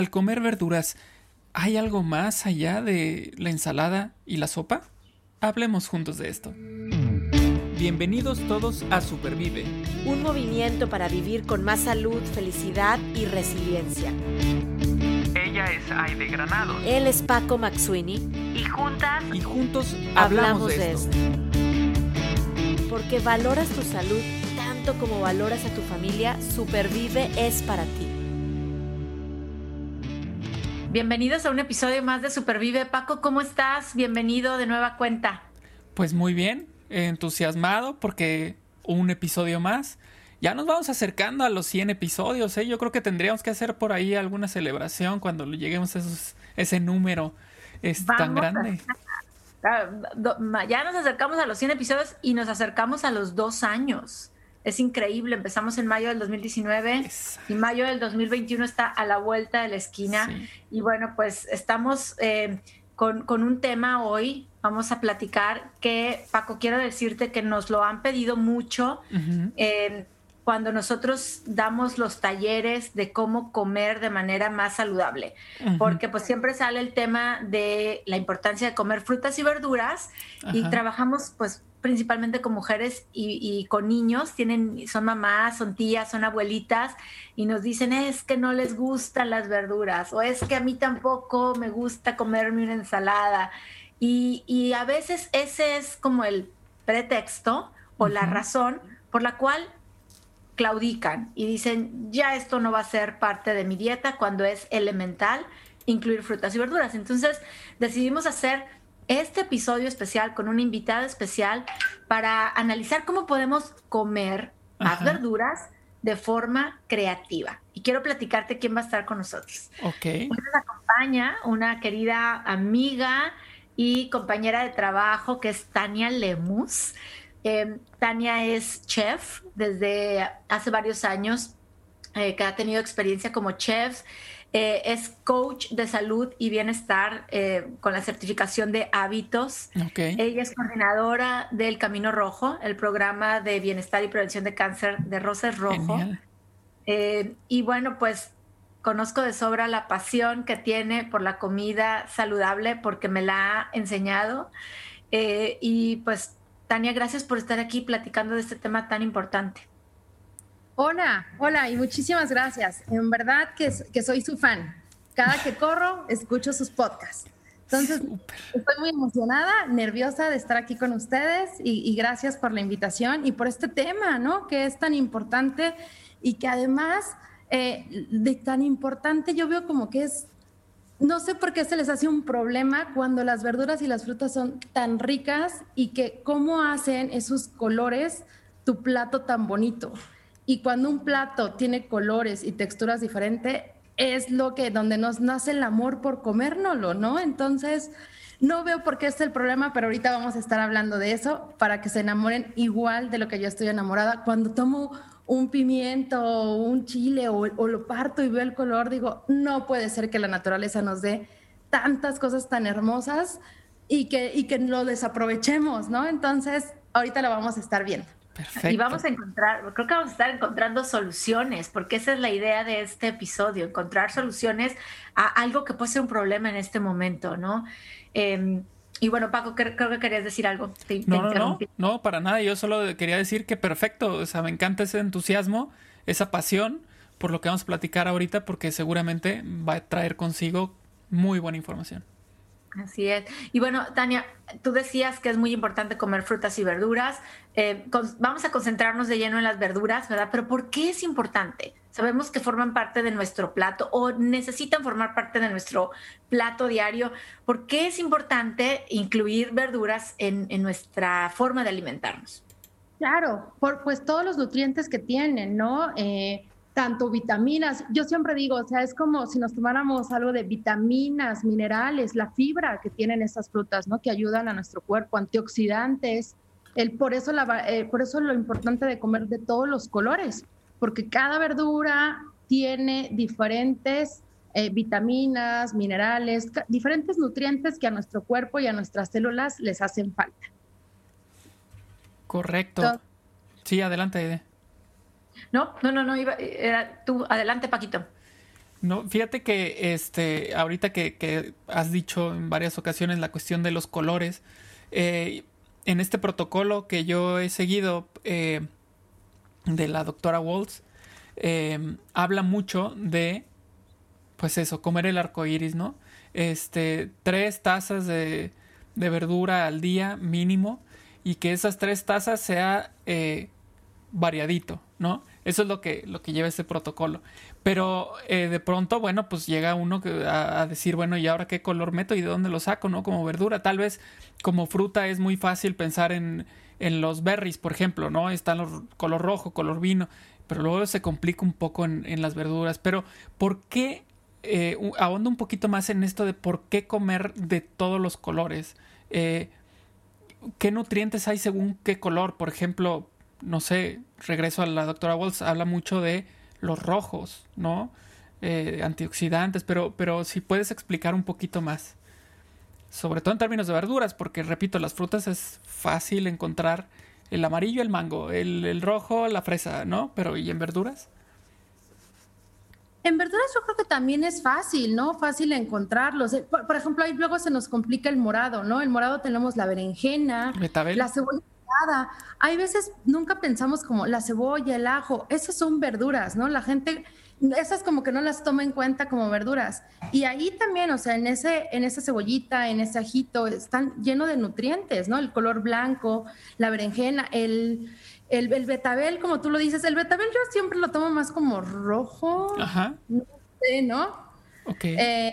al comer verduras, ¿hay algo más allá de la ensalada y la sopa? Hablemos juntos de esto. Bienvenidos todos a Supervive. Un movimiento para vivir con más salud, felicidad y resiliencia. Ella es Aide Granado. Él es Paco Maxuini. Y juntas. Y juntos hablamos, de, esto. Porque valoras tu salud tanto como valoras a tu familia, Supervive es para ti. Bienvenidos a un episodio más de Supervive. Paco, ¿cómo estás? Bienvenido de nueva cuenta. Pues muy bien, entusiasmado porque un episodio más. Ya nos vamos acercando a los 100 episodios, ¿eh? Yo creo que tendríamos que hacer por ahí alguna celebración cuando lleguemos a ese número es tan grande. Ya nos acercamos a los 100 episodios y nos acercamos a los dos años. Es increíble, empezamos en mayo del 2019 y mayo del 2021 está a la vuelta de la esquina. Y bueno, pues estamos eh, con, un tema hoy. Vamos a platicar que, Paco, quiero decirte que nos lo han pedido mucho. Eh, cuando nosotros damos los talleres de cómo comer de manera más saludable, porque pues siempre sale el tema de la importancia de comer frutas y verduras y trabajamos pues principalmente con mujeres y, con niños, tienen, son mamás, son tías, son abuelitas, y nos dicen es que no les gustan las verduras, o es que a mí tampoco me gusta comerme una ensalada. Y, a veces ese es como el pretexto o la razón por la cual claudican y dicen, ya esto no va a ser parte de mi dieta cuando es elemental incluir frutas y verduras. Entonces decidimos hacer este episodio especial con una invitada especial para analizar cómo podemos comer más verduras de forma creativa. Y quiero platicarte quién va a estar con nosotros. Ok. Nos acompaña una querida amiga y compañera de trabajo que es Tania Lemus. Em, Tania es chef desde hace varios años, eh, que ha tenido experiencia como chef. Eh, es coach de salud y bienestar eh, con la certificación de hábitos. Ella es coordinadora del Camino Rojo, el programa de bienestar y prevención de cáncer de Roses Rojo. Eh, y bueno, pues conozco de sobra la pasión que tiene por la comida saludable porque me la ha enseñado. y pues, Tania, gracias por estar aquí platicando de este tema tan importante. Hola, hola y muchísimas gracias. En verdad que, que soy su fan. Cada que corro, escucho sus podcasts. Entonces, estoy muy emocionada, nerviosa de estar aquí con ustedes y, gracias por la invitación y por este tema, ¿no? Que es tan importante y que además eh, de tan importante yo veo como que es, no sé por qué se les hace un problema cuando las verduras y las frutas son tan ricas y que cómo hacen esos colores tu plato tan bonito. Y cuando un plato tiene colores y texturas diferentes, es lo que donde nos nace el amor por comérnoslo, ¿no? Entonces, no veo por qué es el problema, pero ahorita vamos a estar hablando de eso para que se enamoren igual de lo que yo estoy enamorada. Cuando tomo un pimiento o un chile o, o, lo parto y veo el color, digo, no puede ser que la naturaleza nos dé tantas cosas tan hermosas y que, y que lo desaprovechemos, ¿no? Entonces, ahorita lo vamos a estar viendo. Y vamos a encontrar, creo que vamos a estar encontrando soluciones, porque esa es la idea de este episodio, encontrar soluciones a algo que puede ser un problema en este momento, ¿no? Em, y bueno, Paco, creo, que querías decir algo. no, no, no, no, para nada. Yo solo quería decir que perfecto. O sea, me encanta ese entusiasmo, esa pasión por lo que vamos a platicar ahorita, porque seguramente va a traer consigo muy buena información. Así es. Y bueno, Tania, tú decías que es muy importante comer frutas y verduras. Eh, vamos a concentrarnos de lleno en las verduras, ¿verdad? Pero ¿por qué es importante? Sabemos que forman parte de nuestro plato o necesitan formar parte de nuestro plato diario. ¿Por qué es importante incluir verduras en, nuestra forma de alimentarnos? Claro, por pues todos los nutrientes que tienen, ¿no? Eh, tanto vitaminas, yo siempre digo, o sea, es como si nos tomáramos algo de vitaminas, minerales, la fibra que tienen estas frutas, ¿no? Que ayudan a nuestro cuerpo, antioxidantes. El, por, eso la, eh, por eso lo importante de comer de todos los colores, porque cada verdura tiene diferentes eh, vitaminas, minerales, diferentes nutrientes que a nuestro cuerpo y a nuestras células les hacen falta. Correcto. sí, adelante, no, no, no, no, iba, era tú, adelante Paquito. No, fíjate que este, ahorita que, has dicho en varias ocasiones la cuestión de los colores, eh, en este protocolo que yo he seguido eh, de la doctora Waltz, eh, habla mucho de, pues eso, comer el arco iris, ¿no? Este, tres tazas de, de verdura al día mínimo y que esas tres tazas sea variadito, ¿no? Eso es lo que, lo que lleva ese protocolo. Pero eh, de pronto, bueno, pues llega uno a, decir, bueno, ¿y ahora qué color meto y de dónde lo saco, no? Como verdura. Tal vez como fruta es muy fácil pensar en, en los berries, por ejemplo, ¿no? Están los color rojo, color vino. Pero luego se complica un poco en, en las verduras. Pero, ¿por qué? Eh, ahondo un poquito más en esto de por qué comer de todos los colores. Eh, ¿Qué nutrientes hay según qué color? Por ejemplo, no sé, regreso a la doctora Walls, habla mucho de los rojos, ¿no? Eh, antioxidantes, pero, pero si puedes explicar un poquito más. Sobre todo en términos de verduras, porque repito, las frutas es fácil encontrar el amarillo, el mango, el, rojo, la fresa, ¿no? Pero ¿y en verduras? En verduras yo creo que también es fácil, ¿no? Fácil encontrarlos. Eh, por, ejemplo, ahí luego se nos complica el morado, ¿no? El morado tenemos la berenjena, la cebolla hay veces nunca pensamos como la cebolla, el ajo, esas son verduras, ¿no? La gente, esas como que no las toma en cuenta como verduras. Y ahí también, o sea, en, ese, en esa cebollita, en ese ajito, están llenos de nutrientes, ¿no? El color blanco, la berenjena, el, el, betabel, como tú lo dices, el betabel yo siempre lo tomo más como rojo. Ajá. No sé, ¿no? Ok. Eh,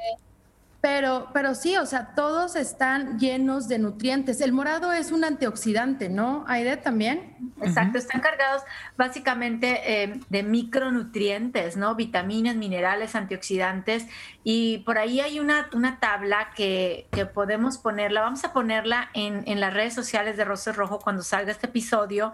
pero, pero sí, o sea, todos están llenos de nutrientes. El morado es un antioxidante, ¿no? Aide también. Exacto, están cargados básicamente eh, de micronutrientes, ¿no? Vitaminas, minerales, antioxidantes. Y por ahí hay una, una tabla que, que podemos ponerla, vamos a ponerla en, en las redes sociales de Rosas Rojo cuando salga este episodio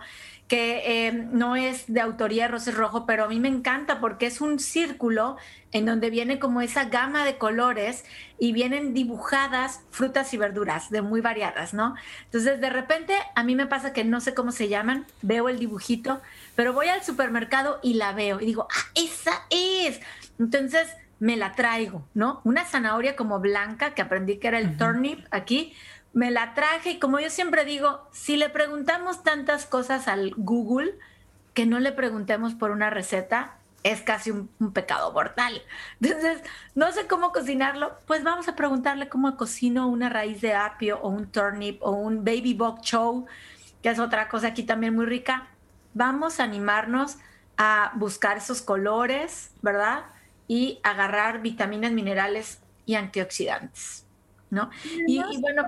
que eh, no es de autoría Roses Rojo, pero a mí me encanta porque es un círculo en donde viene como esa gama de colores y vienen dibujadas frutas y verduras de muy variadas, ¿no? Entonces, de repente, a mí me pasa que no sé cómo se llaman, veo el dibujito, pero voy al supermercado y la veo y digo, ah, esa es. Entonces, me la traigo, ¿no? Una zanahoria como blanca, que aprendí que era el turnip aquí, me la traje y como yo siempre digo, si le preguntamos tantas cosas al Google, que no le preguntemos por una receta, es casi un, pecado mortal. Entonces, no sé cómo cocinarlo, pues vamos a preguntarle cómo cocino una raíz de apio o un turnip o un baby bok chow, que es otra cosa aquí también muy rica. Vamos a animarnos a buscar esos colores, ¿verdad? Y agarrar vitaminas, minerales y antioxidantes. ¿No? Y, bueno,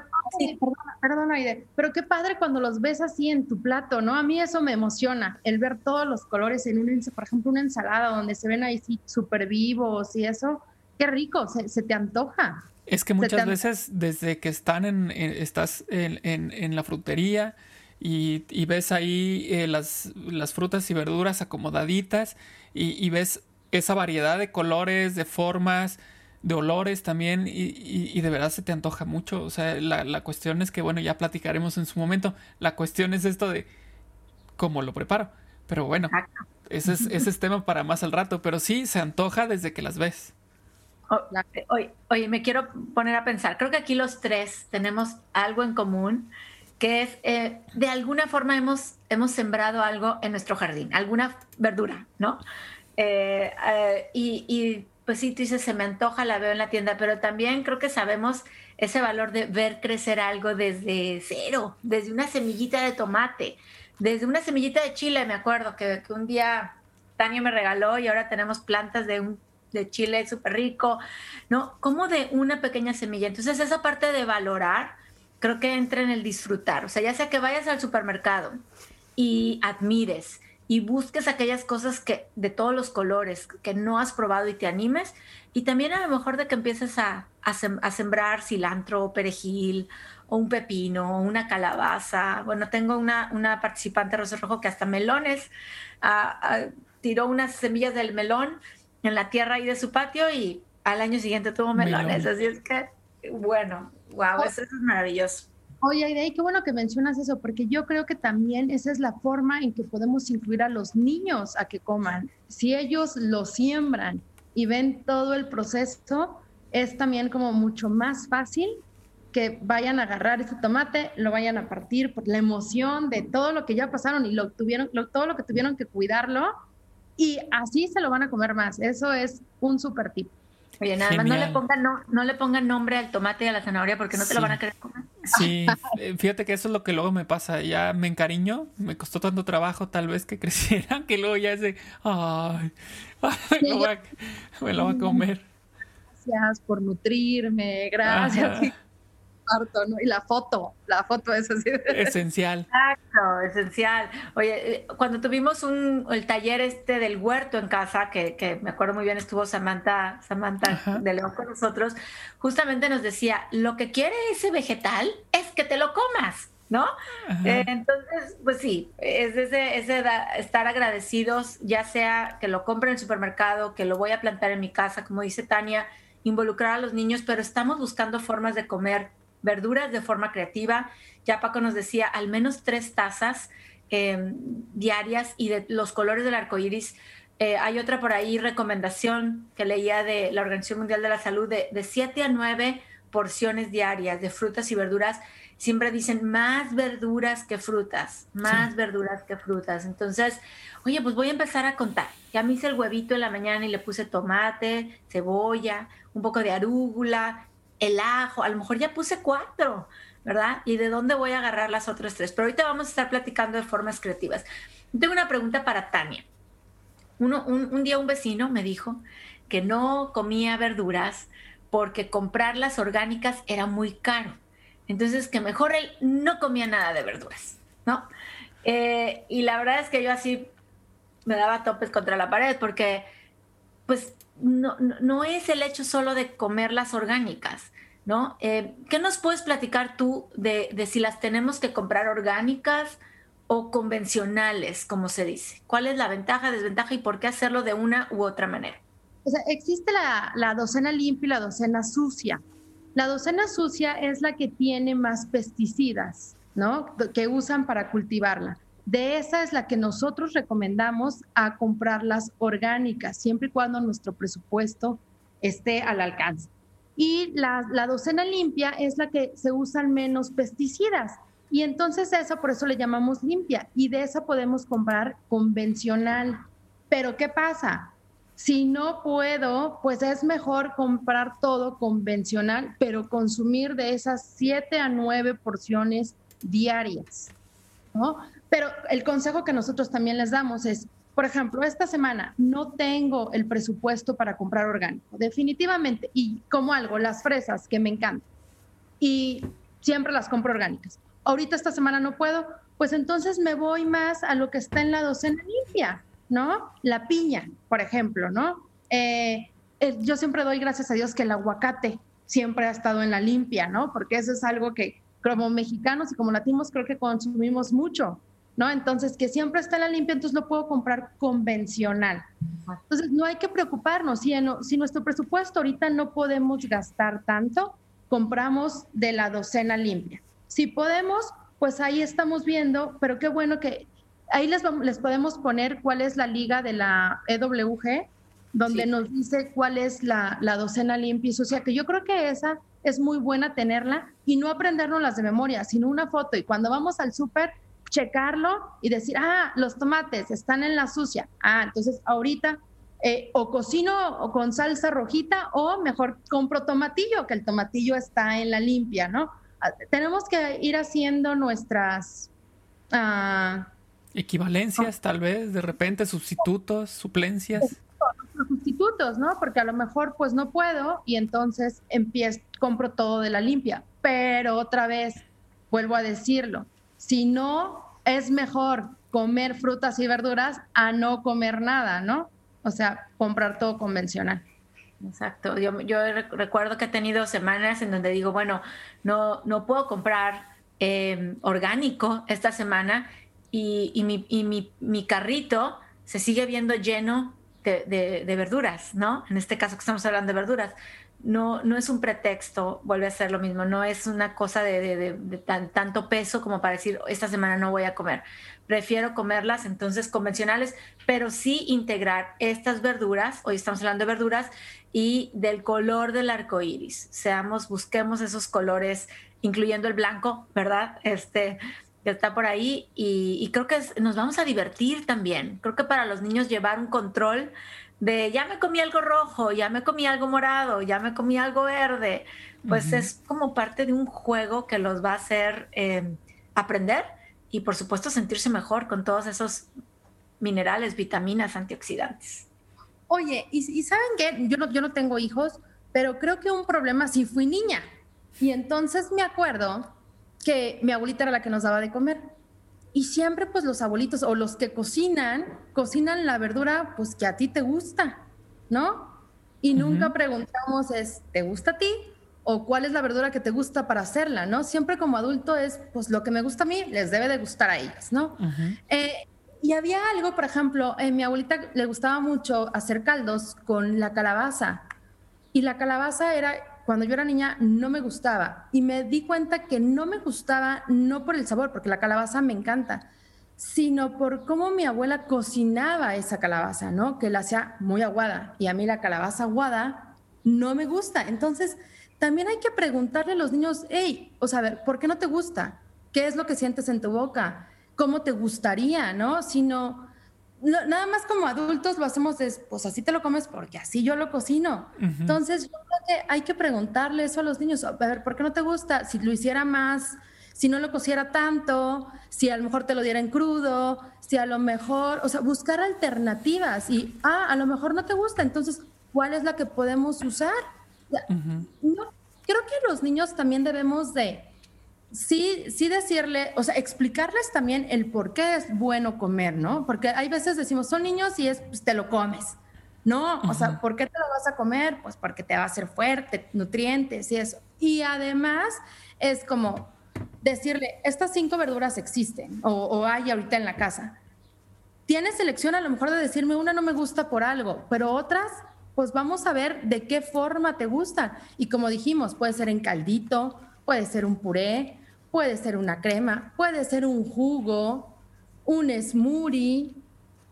perdona, pero qué padre cuando los ves así en tu plato, ¿no? A mí eso me emociona, el ver todos los colores en un, por ejemplo, una ensalada donde se ven ahí súper vivos y eso, qué rico, se, te antoja. Es que muchas veces desde que están en, estás en, la frutería y, ves ahí eh, las, las, frutas y verduras acomodaditas y, y ves esa variedad de colores, de formas, de olores también y, de verdad se te antoja mucho. O sea, la, cuestión es que, bueno, ya platicaremos en su momento. La cuestión es esto de cómo lo preparo. Pero bueno, ese es, ese es tema para más al rato. Pero sí, se antoja desde que las ves. Oh, oye, oye, me quiero poner a pensar. Creo que aquí los tres tenemos algo en común, que es, eh, de alguna forma hemos, hemos sembrado algo en nuestro jardín, alguna verdura, ¿no? Eh, eh, y pues sí, tú dices, se me antoja, la veo en la tienda, pero también creo que sabemos ese valor de ver crecer algo desde cero, desde una semillita de tomate, desde una semillita de chile, me acuerdo que, un día Tania me regaló y ahora tenemos plantas de un de chile súper rico, ¿no? Como de una pequeña semilla. Entonces esa parte de valorar, creo que entra en el disfrutar. O sea, ya sea que vayas al supermercado y admires, y busques aquellas cosas que de todos los colores que no has probado y te animes. Y también a lo mejor de que empieces a, a, sembrar cilantro o perejil o un pepino o una calabaza. Bueno, tengo una, una participante Rosa Rojo que hasta melones ah, ah, tiró unas semillas del melón en la tierra ahí de su patio y al año siguiente tuvo melones. Así es que, bueno, wow, eso es maravilloso. Oye, Aide, qué bueno que mencionas eso, porque yo creo que también esa es la forma en que podemos incluir a los niños a que coman. Si ellos lo siembran y ven todo el proceso, es también como mucho más fácil que vayan a agarrar ese tomate, lo vayan a partir por la emoción de todo lo que ya pasaron y lo tuvieron, todo lo que tuvieron que cuidarlo y así se lo van a comer más. Eso es un super tip. Oye, nada más no le, pongan, no, no le pongan nombre al tomate y a la zanahoria porque no te lo van a querer comer. Sí, eh, fíjate que eso es lo que luego me pasa. Ya me encariño, me costó tanto trabajo tal vez que crecieran que luego ya es de, ay, me, lo voy a, comer. Gracias por nutrirme, gracias. ¿No? Y la foto, la foto es así. Esencial. Exacto, esencial. Oye, eh, cuando tuvimos un, el taller este del huerto en casa, que, que me acuerdo muy bien, estuvo Samantha, Samantha de León con nosotros, justamente nos decía, lo que quiere ese vegetal es que te lo comas. ¿no? Eh, entonces, pues sí, es ese, ese estar agradecidos, ya sea que lo compre en el supermercado, que lo voy a plantar en mi casa, como dice Tania, involucrar a los niños, pero estamos buscando formas de comer verduras de forma creativa. Ya Paco nos decía, al menos tres tazas em, diarias y de los colores del arco iris. Eh, hay otra por ahí recomendación que leía de la Organización Mundial de la Salud de, de siete a nueve porciones diarias de frutas y verduras. Siempre dicen más verduras que frutas, más verduras que frutas. Entonces, oye, pues voy a empezar a contar. Ya me hice el huevito en la mañana y le puse tomate, cebolla, un poco de arúgula, el ajo, a lo mejor ya puse cuatro, ¿verdad? ¿Y de dónde voy a agarrar las otras tres? Pero ahorita vamos a estar platicando de formas creativas. Tengo una pregunta para Tania. Uno, un, día un vecino me dijo que no comía verduras porque comprarlas orgánicas era muy caro. Entonces, que mejor él no comía nada de verduras, ¿no? Eh, y la verdad es que yo así me daba topes contra la pared porque, pues, no, no, es el hecho solo de comer las orgánicas, ¿no? Eh, ¿Qué nos puedes platicar tú de, si las tenemos que comprar orgánicas o convencionales, como se dice? ¿Cuál es la ventaja, desventaja y por qué hacerlo de una u otra manera? O sea, existe la, la docena limpia y la docena sucia. La docena sucia es la que tiene más pesticidas, ¿no? Que usan para cultivarla. De esa es la que nosotros recomendamos a comprarlas orgánicas, siempre y cuando nuestro presupuesto esté al alcance. Y la, docena limpia es la que se usan menos pesticidas. Y entonces esa por eso le llamamos limpia. Y de esa podemos comprar convencional. Pero ¿qué pasa? Si no puedo, pues es mejor comprar todo convencional, pero consumir de esas siete a nueve porciones diarias. ¿no? Pero el consejo que nosotros también les damos es, por ejemplo, esta semana no tengo el presupuesto para comprar orgánico, definitivamente, y como algo, las fresas que me encantan, y siempre las compro orgánicas. Ahorita esta semana no puedo, pues entonces me voy más a lo que está en la docena limpia, ¿no? La piña, por ejemplo, ¿no? Eh, eh, yo siempre doy gracias a Dios que el aguacate siempre ha estado en la limpia, ¿no? Porque eso es algo que como mexicanos y como latinos creo que consumimos mucho. ¿No? Entonces, que siempre está la limpia, entonces lo puedo comprar convencional. Entonces, no hay que preocuparnos. Si, si nuestro presupuesto ahorita no podemos gastar tanto, compramos de la docena limpia. Si podemos, pues ahí estamos viendo, pero qué bueno que ahí les, les podemos poner cuál es la liga de la EWG, donde nos dice cuál es la, la docena limpia y sea, que yo creo que esa es muy buena tenerla y no aprendernos las de memoria, sino una foto. Y cuando vamos al súper, checarlo y decir, ah, los tomates están en la sucia. Ah, entonces ahorita eh, o cocino o con salsa rojita o mejor compro tomatillo, que el tomatillo está en la limpia, ¿no? Ah, tenemos que ir haciendo nuestras... Ah, Equivalencias, tal vez, de repente, sustitutos, suplencias. Sustitutos, ¿no? Porque a lo mejor pues no puedo y entonces empiezo, compro todo de la limpia. Pero otra vez, vuelvo a decirlo, si no es mejor comer frutas y verduras a no comer nada, ¿no? O sea, comprar todo convencional. Exacto. Yo, recuerdo que he tenido semanas en donde digo, bueno, no, no puedo comprar em, orgánico esta semana y, mi, mi, carrito se sigue viendo lleno de, verduras, ¿no? En este caso que estamos hablando de verduras. No, no es un pretexto, vuelve a ser lo mismo, no es una cosa de, tanto peso como para decir, esta semana no voy a comer. Prefiero comerlas entonces convencionales, pero sí integrar estas verduras, hoy estamos hablando de verduras, y del color del arco iris. Seamos, busquemos esos colores, incluyendo el blanco, ¿verdad? Este, que está por ahí y, creo que nos vamos a divertir también. Creo que para los niños llevar un control de ya me comí algo rojo, ya me comí algo morado, ya me comí algo verde, pues es como parte de un juego que los va a hacer eh, aprender y por supuesto sentirse mejor con todos esos minerales, vitaminas, antioxidantes. Oye, ¿y, saben qué? Yo no, yo no tengo hijos, pero creo que un problema sí fui niña. Y entonces me acuerdo que mi abuelita era la que nos daba de comer. Y siempre pues los abuelitos o los que cocinan, cocinan la verdura pues que a ti te gusta, ¿no? Y nunca preguntamos es, ¿te gusta a ti? O cuál es la verdura que te gusta para hacerla, ¿no? Siempre como adulto es, pues lo que me gusta a mí les debe de gustar a ellas, ¿no? Eh, y había algo, por ejemplo, a mi abuelita le gustaba mucho hacer caldos con la calabaza. Y la calabaza era cuando yo era niña no me gustaba y me di cuenta que no me gustaba no por el sabor, porque la calabaza me encanta, sino por cómo mi abuela cocinaba esa calabaza, ¿no? Que la hacía muy aguada y a mí la calabaza aguada no me gusta. Entonces, también hay que preguntarle a los niños, hey, o sea, ¿por qué no te gusta? ¿Qué es lo que sientes en tu boca? ¿Cómo te gustaría, no? Sino nada más como adultos lo hacemos es, pues así te lo comes porque así yo lo cocino. Entonces, yo creo que hay que preguntarle eso a los niños, a ver, ¿por qué no te gusta? Si lo hiciera más, si no lo cociera tanto, si a lo mejor te lo diera en crudo, si a lo mejor, o sea, buscar alternativas y, ah, a lo mejor no te gusta, entonces, ¿cuál es la que podemos usar? no, creo que los niños también debemos de sí, sí decirle, o sea, explicarles también el por qué es bueno comer, ¿no? Porque hay veces decimos, son niños y es, pues te lo comes. No, o sea, ¿por qué te lo vas a comer? Pues porque te va a hacer fuerte, nutrientes y eso. Y además es como decirle, estas cinco verduras existen o, o hay ahorita en la casa. Tienes elección a lo mejor de decirme, una no me gusta por algo, pero otras, pues vamos a ver de qué forma te gustan. Y como dijimos, puede ser en caldito, puede ser un puré, Puede ser una crema, puede ser un jugo, un smoothie,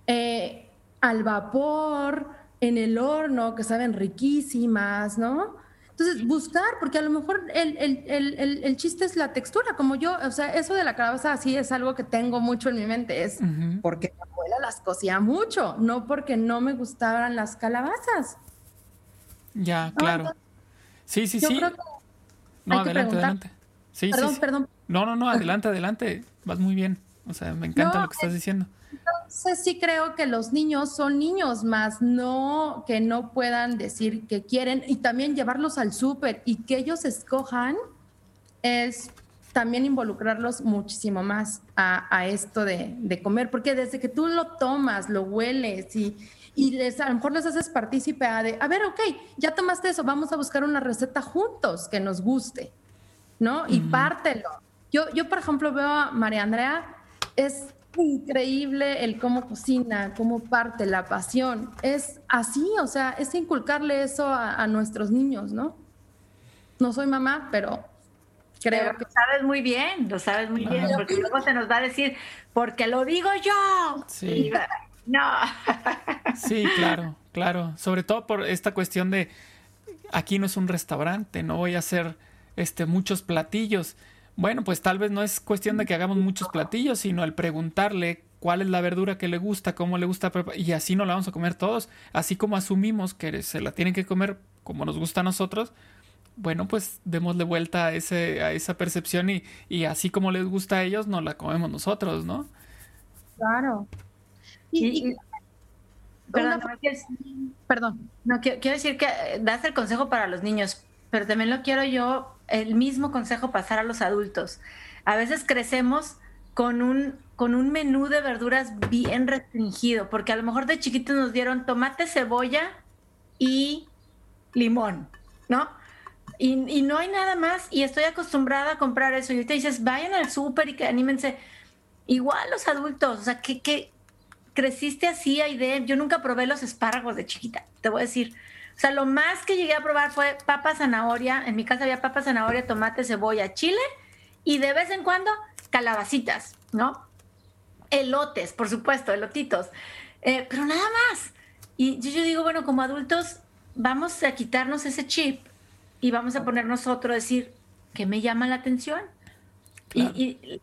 eh, al vapor, en el horno, que saben riquísimas, ¿no? Entonces, buscar, porque a lo mejor el, chiste es la textura, como yo, o sea, eso de la calabaza así es algo que tengo mucho en mi mente, es porque mi abuela las cocía mucho, no porque no me gustaban las calabazas. Ya, claro. sí, sí, sí. no, adelante, adelante. Sí, perdón, perdón. No, no, no, adelante, adelante. Vas muy bien. O sea, me encanta lo que estás diciendo. Entonces sí creo que los niños son niños más, no que no puedan decir que quieren y también llevarlos al súper y que ellos escojan es también involucrarlos muchísimo más a, esto de, comer, porque desde que tú lo tomas, lo hueles y, y les, a lo mejor les haces partícipe a de, a ver, ok, ya tomaste eso, vamos a buscar una receta juntos que nos guste. ¿no? Y pártelo. Yo, yo, por ejemplo, veo a María Andrea, es increíble el cómo cocina, cómo parte, la pasión. Es así, o sea, es inculcarle eso a, nuestros niños, ¿no? No soy mamá, pero creo que... Lo sabes muy bien, lo sabes muy bien, porque luego se nos va a decir, porque lo digo yo. Sí. no. sí, claro, claro. Sobre todo por esta cuestión de, aquí no es un restaurante, no voy a hacer este, muchos platillos. Bueno, pues tal vez no es cuestión de que hagamos muchos platillos, sino el preguntarle cuál es la verdura que le gusta, cómo le gusta, y así no la vamos a comer todos. Así como asumimos que se la tienen que comer como nos gusta a nosotros, bueno, pues démosle vuelta a, ese, a esa percepción y, y así como les gusta a ellos, no la comemos nosotros, ¿no? Claro. Y, perdón, perdón. No, quiero, quiero decir que das el consejo para los niños, pero también lo quiero yo el mismo consejo pasar a los adultos. A veces crecemos con un, con un menú de verduras bien restringido, porque a lo mejor de chiquitos nos dieron tomate, cebolla y limón, ¿no? Y, no hay nada más, y estoy acostumbrada a comprar eso. Y te dices, vayan al súper y que anímense. Igual los adultos, o sea, ¿qué, qué, creciste así, Aide. Yo nunca probé los espárragos de chiquita, te voy a decir. O sea, lo más que llegué a probar fue papa, zanahoria. En mi casa había papa, zanahoria, tomate, cebolla, chile y de vez en cuando calabacitas, ¿no? Elotes, por supuesto, elotitos. Eh, pero nada más. Y yo, yo, digo, bueno, como adultos vamos a quitarnos ese chip y vamos a ponernos otro, decir, ¿qué me llama la atención? Y, y,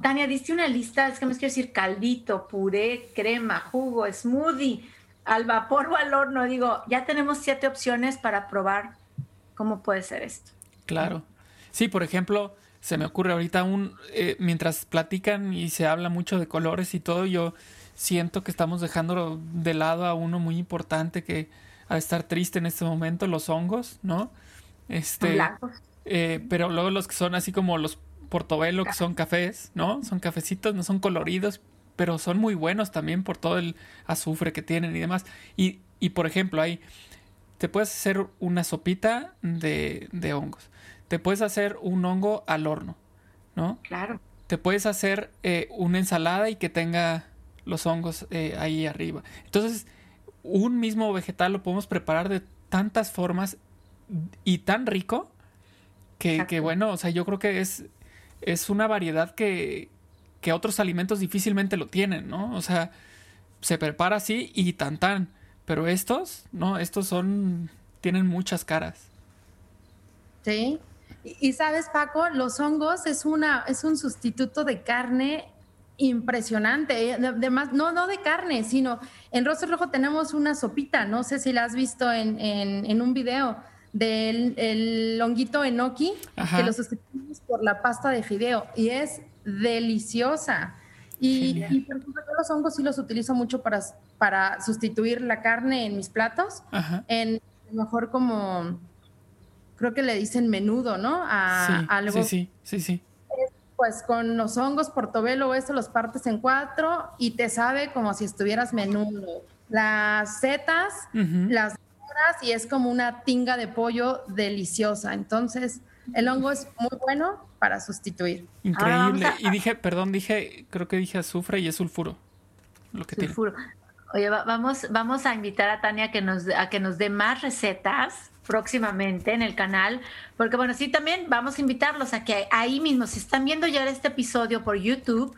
Tania, diste una lista, es que me quiero decir caldito, puré, crema, jugo, smoothie, al vapor o al horno. Digo, ya tenemos siete opciones para probar cómo puede ser esto. Claro. Sí, por ejemplo, se me ocurre ahorita un, eh, mientras platican y se habla mucho de colores y todo, yo siento que estamos dejando de lado a uno muy importante que a estar triste en este momento, los hongos, ¿no? Este, eh, pero luego los que son así como los portobelo, que son cafés, ¿no? Son cafecitos, no son coloridos, pero son muy buenos también por todo el azufre que tienen y demás. Y, y por ejemplo, ahí te puedes hacer una sopita de, de hongos. Te puedes hacer un hongo al horno, ¿no? Claro. Te puedes hacer eh, una ensalada y que tenga los hongos eh, ahí arriba. Entonces, un mismo vegetal lo podemos preparar de tantas formas y tan rico que, que, bueno, o sea, yo creo que es, es una variedad que, que otros alimentos difícilmente lo tienen, ¿no? O sea, se prepara así y tan tan. Pero estos, no, estos son, tienen muchas caras. Sí. Y, sabes, Paco, los hongos es una, es un sustituto de carne impresionante. ¿eh? Además, no, no de carne, sino en Rostro Rojo tenemos una sopita, no sé si la has visto en, en, un video del el honguito enoki, que lo sustituimos por la pasta de fideo y es deliciosa. Y, por ejemplo, yo los hongos sí los utilizo mucho para, para sustituir la carne en mis platos. En mejor como, creo que le dicen menudo, ¿no? A algo. Sí, sí, sí, sí pues con los hongos portobelo o esto los partes en cuatro y te sabe como si estuvieras menudo. Las setas, las horas y es como una tinga de pollo deliciosa. Entonces, el hongo es muy bueno para sustituir. Increíble. y dije, perdón, dije, creo que dije azufre y es sulfuro. Lo que sulfuro. Oye, vamos, vamos a invitar a Tania que nos, a que nos dé más recetas próximamente en el canal, porque bueno, sí también vamos a invitarlos a que ahí mismo, si están viendo ya este episodio por YouTube,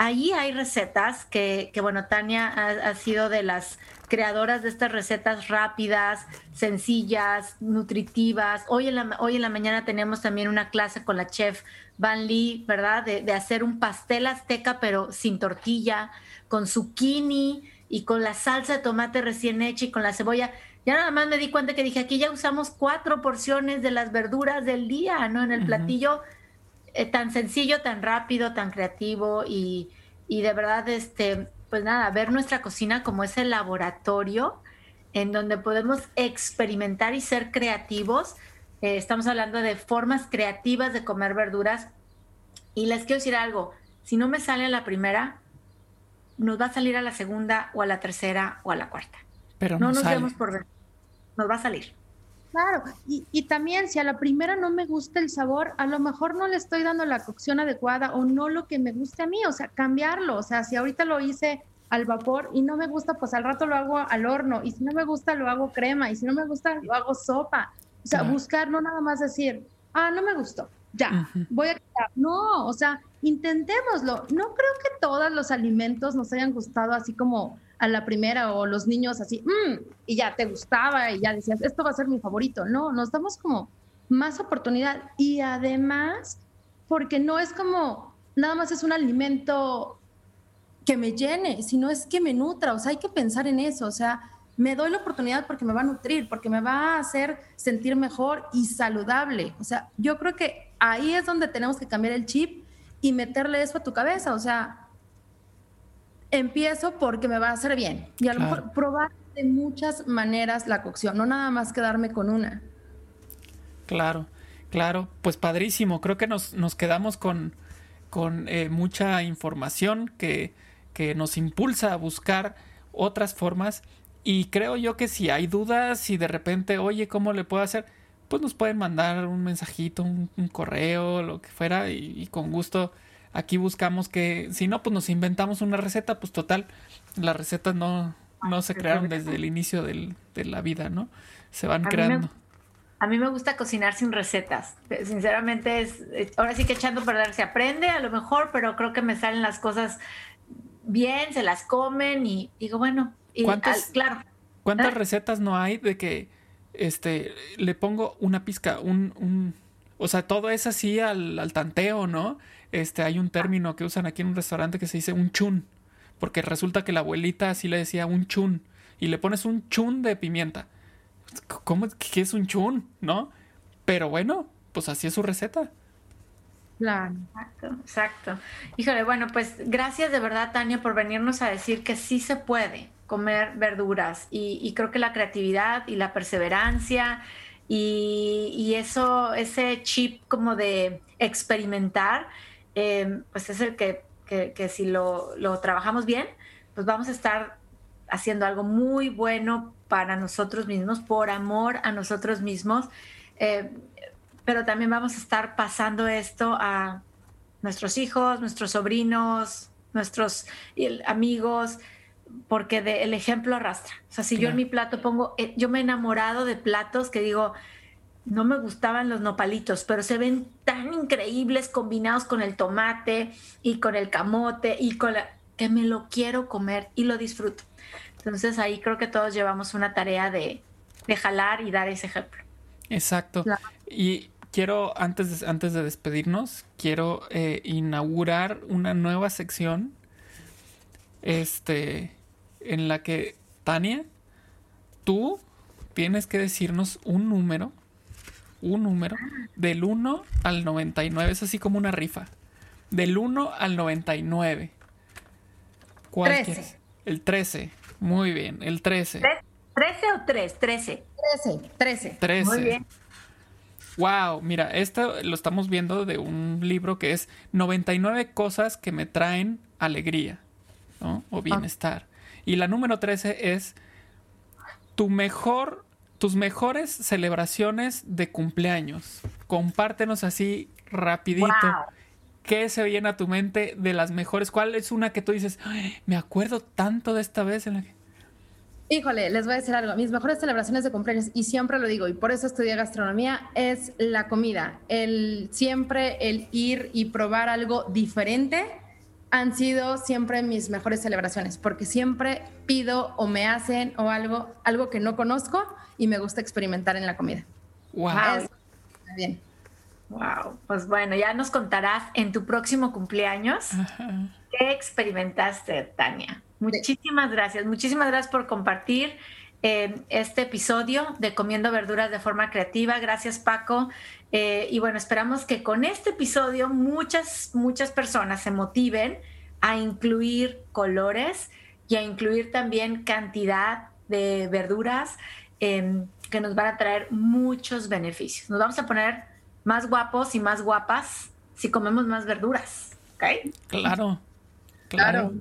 ahí hay recetas que, que bueno, Tania ha, sido de las creadoras de estas recetas rápidas, sencillas, nutritivas. Hoy en la, hoy en la mañana tenemos también una clase con la chef Van Lee, ¿verdad? De, de hacer un pastel azteca, pero sin tortilla, con zucchini y con la salsa de tomate recién hecha y con la cebolla ya nada más me di cuenta que dije, aquí ya usamos cuatro porciones de las verduras del día, ¿no? En el platillo eh, tan sencillo, tan rápido, tan creativo y, y, de verdad, este, pues nada, ver nuestra cocina como ese laboratorio en donde podemos experimentar y ser creativos. Eh, estamos hablando de formas creativas de comer verduras. Y les quiero decir algo, si no me sale a la primera, nos va a salir a la segunda o a la tercera o a la cuarta. Pero no, nos vemos por ver. Nos va a salir. Claro, y, y, también si a la primera no me gusta el sabor, a lo mejor no le estoy dando la cocción adecuada o no lo que me guste a mí, o sea, cambiarlo, o sea, si ahorita lo hice al vapor y no me gusta, pues al rato lo hago al horno, y si no me gusta, lo hago crema, y si no me gusta, lo hago sopa, o sea, buscar, no nada más decir, ah, no me gustó, ya, voy a quitar, no, o sea, intentémoslo, no creo que todos los alimentos nos hayan gustado así como a la primera o los niños así, mm", y ya te gustaba y ya decías, esto va a ser mi favorito. No, nos damos como más oportunidad y además, porque no es como, nada más es un alimento que me llene, sino es que me nutra, o sea, hay que pensar en eso, o sea, me doy la oportunidad porque me va a nutrir, porque me va a hacer sentir mejor y saludable. O sea, yo creo que ahí es donde tenemos que cambiar el chip y meterle eso a tu cabeza, o sea, empiezo porque me va a hacer bien. Y a lo mejor probar de muchas maneras la cocción, no nada más quedarme con una. Claro, claro, pues padrísimo. Creo que nos, nos quedamos con, con eh, mucha información que, que nos impulsa a buscar otras formas. Y creo yo que si hay dudas, si de repente, oye, ¿cómo le puedo hacer? Pues nos pueden mandar un mensajito, un, correo, lo que fuera, y con gusto aquí buscamos que, si no, pues nos inventamos una receta, pues total, las recetas no, no se crearon desde el inicio del, de la vida, ¿no? Se van creando. a mí me gusta cocinar sin recetas. Sinceramente, es, ahora sí que echando a perder se aprende a lo mejor, pero creo que me salen las cosas bien, se las comen y digo, bueno, y, ¿Cuántas, claro. ¿Cuántas ¿Eh? recetas no hay de que este le pongo una pizca, un, un o sea, todo es así al, al, tanteo, ¿no? Este, hay un término que usan aquí en un restaurante que se dice un chun, porque resulta que la abuelita así le decía un chun, y le pones un chun de pimienta. ¿Cómo qué es un chun, no? Pero bueno, pues así es su receta. Claro. Exacto, exacto. Híjole, bueno, pues gracias de verdad, Tania, por venirnos a decir que sí se puede comer verduras y, creo que la creatividad y la perseverancia y, eso, ese chip como de experimentar, eh, pues es el que, si lo, trabajamos bien, pues vamos a estar haciendo algo muy bueno para nosotros mismos, por amor a nosotros mismos. Eh, pero también vamos a estar pasando esto a nuestros hijos, nuestros sobrinos, nuestros amigos, porque el ejemplo arrastra. O sea, si yo en mi plato pongo, eh, yo me he enamorado de platos que digo, no me gustaban los nopalitos, pero se ven tan increíbles combinados con el tomate y con el camote y con la, que me lo quiero comer y lo disfruto. Entonces ahí creo que todos llevamos una tarea de, jalar y dar ese ejemplo. Exacto. Y quiero, antes de, antes de despedirnos, quiero eh, inaugurar una nueva sección. Este, en la que, Tania, tú tienes que decirnos un número, un número, del 1 al 99. Es así como una rifa. Del 1 al 99. ¿Cuál 13. Quieres? El 13. Muy bien, el 13. ¿13 o 3? 13. 13, 13. 13. Muy bien. Wow, mira, esto lo estamos viendo de un libro que es 99 cosas que me traen alegría, ¿no? O bienestar. Y la número 13 es tu mejor, tus mejores celebraciones de cumpleaños. Compártenos así rapidito. ¿Qué se viene a tu mente de las mejores? ¿Cuál es una que tú dices, me acuerdo tanto de esta vez en la que... Híjole, les voy a decir algo. Mis mejores celebraciones de cumpleaños, y siempre lo digo, y por eso estudié gastronomía, es la comida. El siempre el ir y probar algo diferente han sido siempre mis mejores celebraciones, porque siempre pido o me hacen o algo, algo que no conozco y me gusta experimentar en la comida. Wow. bien. Wow. Pues bueno, ya nos contarás en tu próximo cumpleaños qué experimentaste, Tania. Muchísimas gracias, muchísimas gracias por compartir eh, este episodio de Comiendo Verduras de forma creativa. Gracias, Paco. Eh, y bueno, esperamos que con este episodio muchas, muchas personas se motiven a incluir colores y a incluir también cantidad de verduras em, que nos van a traer muchos beneficios. Nos vamos a poner más guapos y más guapas si comemos más verduras. ¿ok? Claro, claro.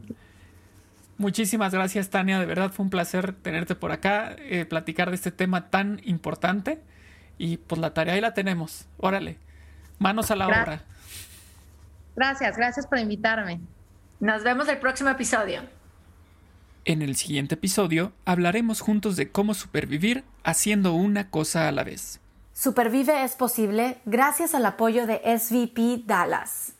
Muchísimas gracias, Tania. De verdad fue un placer tenerte por acá, eh, platicar de este tema tan importante. Y pues la tarea ahí la tenemos. Órale, manos a la obra. Gracias, gracias por invitarme. Nos vemos el próximo episodio. En el siguiente episodio hablaremos juntos de cómo supervivir haciendo una cosa a la vez. Supervive es posible gracias al apoyo de SVP Dallas.